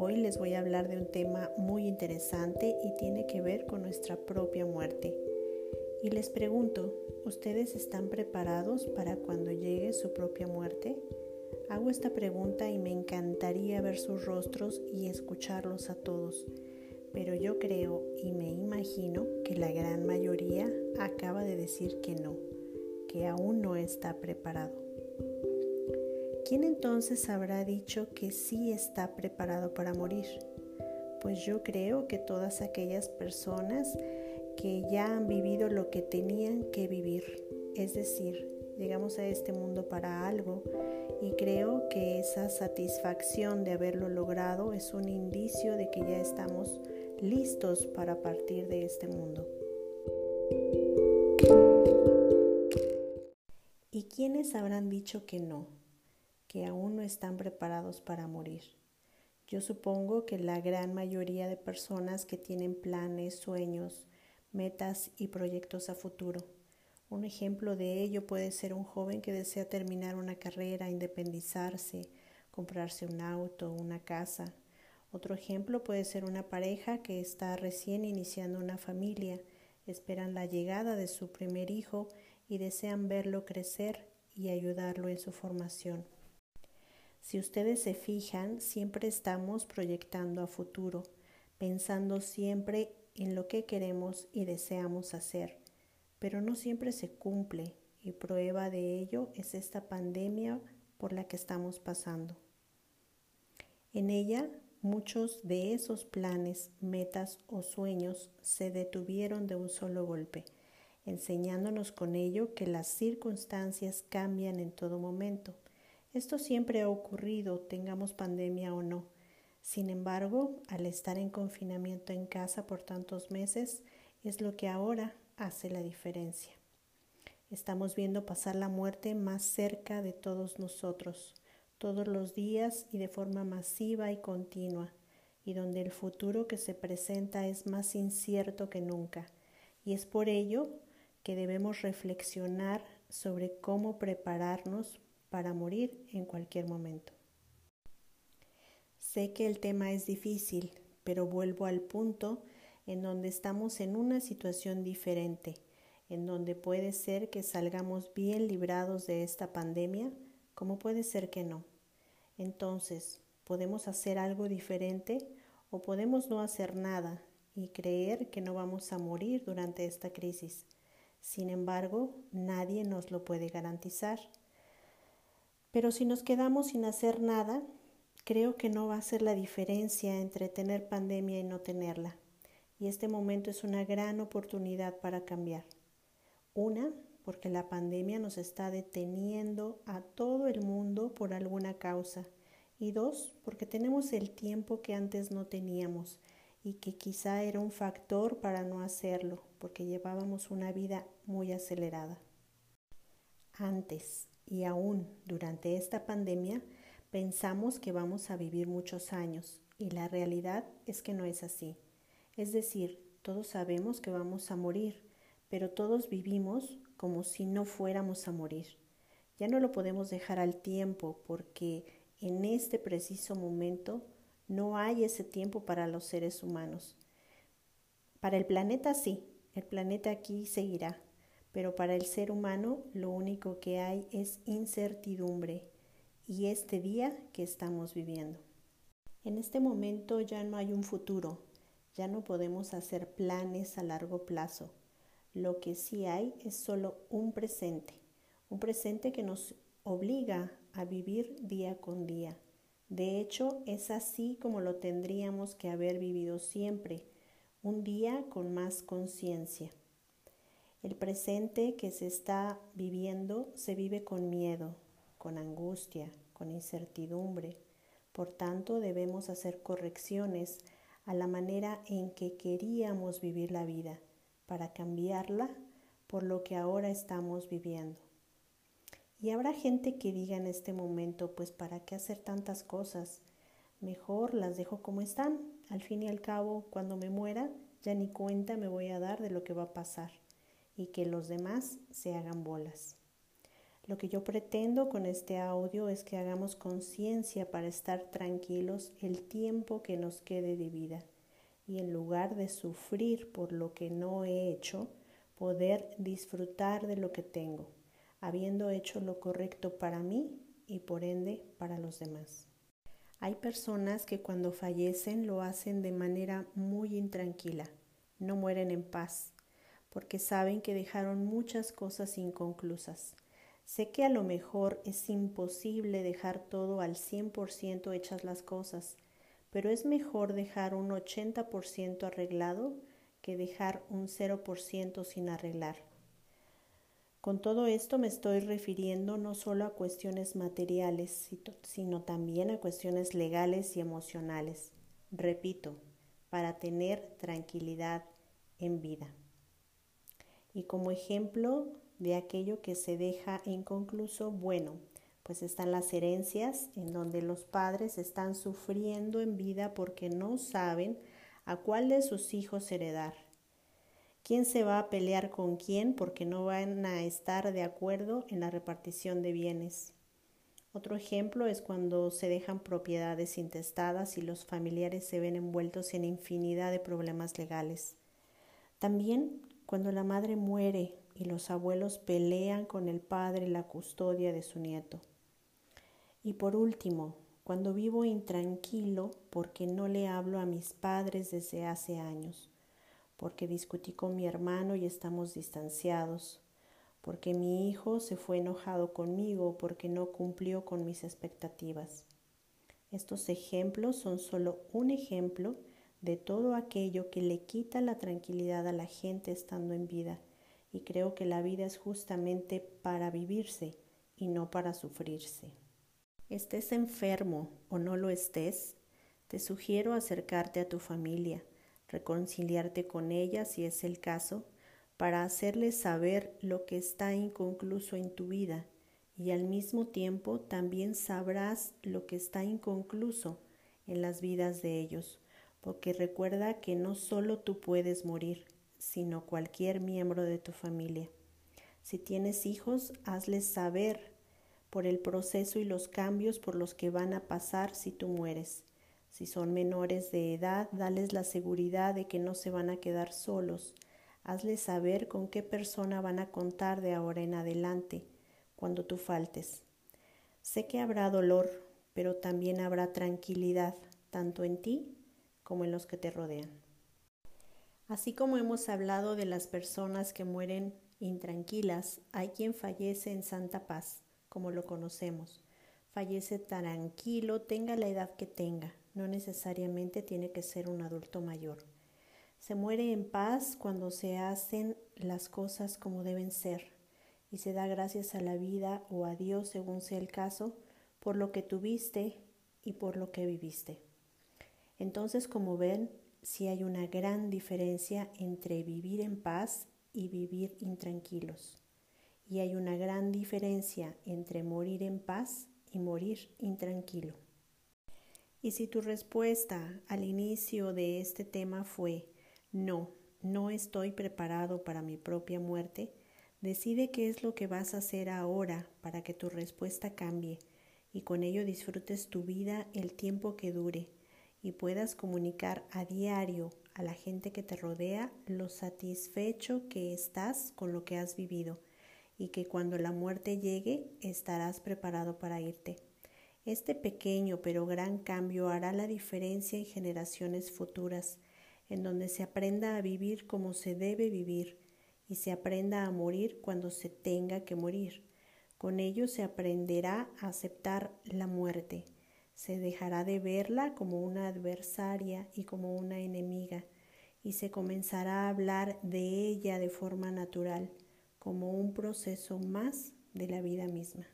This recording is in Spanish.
Hoy les voy a hablar de un tema muy interesante y tiene que ver con nuestra propia muerte. Y les pregunto, ¿ustedes están preparados para cuando llegue su propia muerte? Hago esta pregunta y me encantaría ver sus rostros y escucharlos a todos, pero yo creo y me imagino que la gran mayoría acaba de decir que no, que aún no está preparado. ¿Quién entonces habrá dicho que sí está preparado para morir? Pues yo creo que todas aquellas personas que ya han vivido lo que tenían que vivir, es decir, llegamos a este mundo para algo y creo que esa satisfacción de haberlo logrado es un indicio de que ya estamos listos para partir de este mundo. ¿Y quiénes habrán dicho que no? Que aún no están preparados para morir. Yo supongo que la gran mayoría de personas que tienen planes, sueños, metas y proyectos a futuro. Un ejemplo de ello puede ser un joven que desea terminar una carrera, independizarse, comprarse un auto, una casa. Otro ejemplo puede ser una pareja que está recién iniciando una familia, esperan la llegada de su primer hijo y desean verlo crecer y ayudarlo en su formación. Si ustedes se fijan, siempre estamos proyectando a futuro, pensando siempre en lo que queremos y deseamos hacer, pero no siempre se cumple y prueba de ello es esta pandemia por la que estamos pasando. En ella, muchos de esos planes, metas o sueños se detuvieron de un solo golpe, enseñándonos con ello que las circunstancias cambian en todo momento esto siempre ha ocurrido, tengamos pandemia o no. Sin embargo, al estar en confinamiento en casa por tantos meses, es lo que ahora hace la diferencia. Estamos viendo pasar la muerte más cerca de todos nosotros, todos los días y de forma masiva y continua, y donde el futuro que se presenta es más incierto que nunca. Y es por ello que debemos reflexionar sobre cómo prepararnos para morir en cualquier momento. Sé que el tema es difícil, pero vuelvo al punto en donde estamos en una situación diferente, en donde puede ser que salgamos bien librados de esta pandemia, como puede ser que no. Entonces, ¿podemos hacer algo diferente o podemos no hacer nada y creer que no vamos a morir durante esta crisis? Sin embargo, nadie nos lo puede garantizar. Pero si nos quedamos sin hacer nada, creo que no va a ser la diferencia entre tener pandemia y no tenerla. Y este momento es una gran oportunidad para cambiar. Una, porque la pandemia nos está deteniendo a todo el mundo por alguna causa. Y dos, porque tenemos el tiempo que antes no teníamos y que quizá era un factor para no hacerlo, porque llevábamos una vida muy acelerada. Antes, y aún durante esta pandemia pensamos que vamos a vivir muchos años y la realidad es que no es así. Es decir, todos sabemos que vamos a morir, pero todos vivimos como si no fuéramos a morir. Ya no lo podemos dejar al tiempo porque en este preciso momento no hay ese tiempo para los seres humanos. Para el planeta sí, el planeta aquí seguirá, pero para el ser humano lo único que hay es incertidumbre y este día que estamos viviendo. En este momento ya no hay un futuro, ya no podemos hacer planes a largo plazo. Lo que sí hay es solo un presente, un presente que nos obliga a vivir día con día. De hecho, es así como lo tendríamos que haber vivido siempre, un día con más conciencia. El presente que se está viviendo se vive con miedo, con angustia, con incertidumbre. Por tanto, debemos hacer correcciones a la manera en que queríamos vivir la vida para cambiarla por lo que ahora estamos viviendo. Y habrá gente que diga en este momento, pues ¿para qué hacer tantas cosas? Mejor las dejo como están. Al fin y al cabo, cuando me muera, ya ni cuenta me voy a dar de lo que va a pasar y que los demás se hagan bolas. Lo que yo pretendo con este audio es que hagamos conciencia para estar tranquilos el tiempo que nos quede de vida y en lugar de sufrir por lo que no he hecho, poder disfrutar de lo que tengo, habiendo hecho lo correcto para mí y por ende para los demás. Hay personas que cuando fallecen lo hacen de manera muy intranquila, no mueren en paz, porque saben que dejaron muchas cosas inconclusas Sé que a lo mejor es imposible dejar todo al 100% hechas las cosas, pero es mejor dejar un 80% arreglado que dejar un 0% sin arreglar. Con todo esto me estoy refiriendo no solo a cuestiones materiales, sino también a cuestiones legales y emocionales. Repito, para tener tranquilidad en vida. Y como ejemplo, de aquello que se deja inconcluso, bueno, pues están las herencias en donde los padres están sufriendo en vida porque no saben a cuál de sus hijos heredar. ¿Quién se va a pelear con quién porque no van a estar de acuerdo en la repartición de bienes? Otro ejemplo es cuando se dejan propiedades intestadas y los familiares se ven envueltos en infinidad de problemas legales. También cuando la madre muere y los abuelos pelean con el padre la custodia de su nieto. Y por último, cuando vivo intranquilo porque no le hablo a mis padres desde hace años, porque discutí con mi hermano y estamos distanciados, porque mi hijo se fue enojado conmigo porque no cumplió con mis expectativas. Estos ejemplos son solo un ejemplo de todo aquello que le quita la tranquilidad a la gente estando en vida. Y creo que la vida es justamente para vivirse y no para sufrirse. Estés enfermo o no lo estés, te sugiero acercarte a tu familia, reconciliarte con ella si es el caso, para hacerles saber lo que está inconcluso en tu vida. Y al mismo tiempo también sabrás lo que está inconcluso en las vidas de ellos, porque recuerda que no solo tú puedes morir, sino cualquier miembro de tu familia. Si tienes hijos, hazles saber por el proceso y los cambios por los que van a pasar si tú mueres. Si son menores de edad, dales la seguridad de que no se van a quedar solos. Hazles saber con qué persona van a contar de ahora en adelante cuando tú faltes. Sé que habrá dolor, pero también habrá tranquilidad, tanto en ti como en los que te rodean. Así como hemos hablado de las personas que mueren intranquilas, hay quien fallece en santa paz, como lo conocemos. Fallece tranquilo, tenga la edad que tenga, no necesariamente tiene que ser un adulto mayor. Se muere en paz cuando se hacen las cosas como deben ser y se da gracias a la vida o a Dios según sea el caso por lo que tuviste y por lo que viviste. Entonces, como ven, si hay una gran diferencia entre vivir en paz y vivir intranquilos. Y hay una gran diferencia entre morir en paz y morir intranquilo. Y si tu respuesta al inicio de este tema fue no, no estoy preparado para mi propia muerte, decide qué es lo que vas a hacer ahora para que tu respuesta cambie y con ello disfrutes tu vida el tiempo que dure y puedas comunicar a diario a la gente que te rodea lo satisfecho que estás con lo que has vivido y que cuando la muerte llegue estarás preparado para irte. Este pequeño pero gran cambio hará la diferencia en generaciones futuras, en donde se aprenda a vivir como se debe vivir y se aprenda a morir cuando se tenga que morir. Con ello se aprenderá a aceptar la muerte se dejará de verla como una adversaria y como una enemiga, y se comenzará a hablar de ella de forma natural, como un proceso más de la vida misma.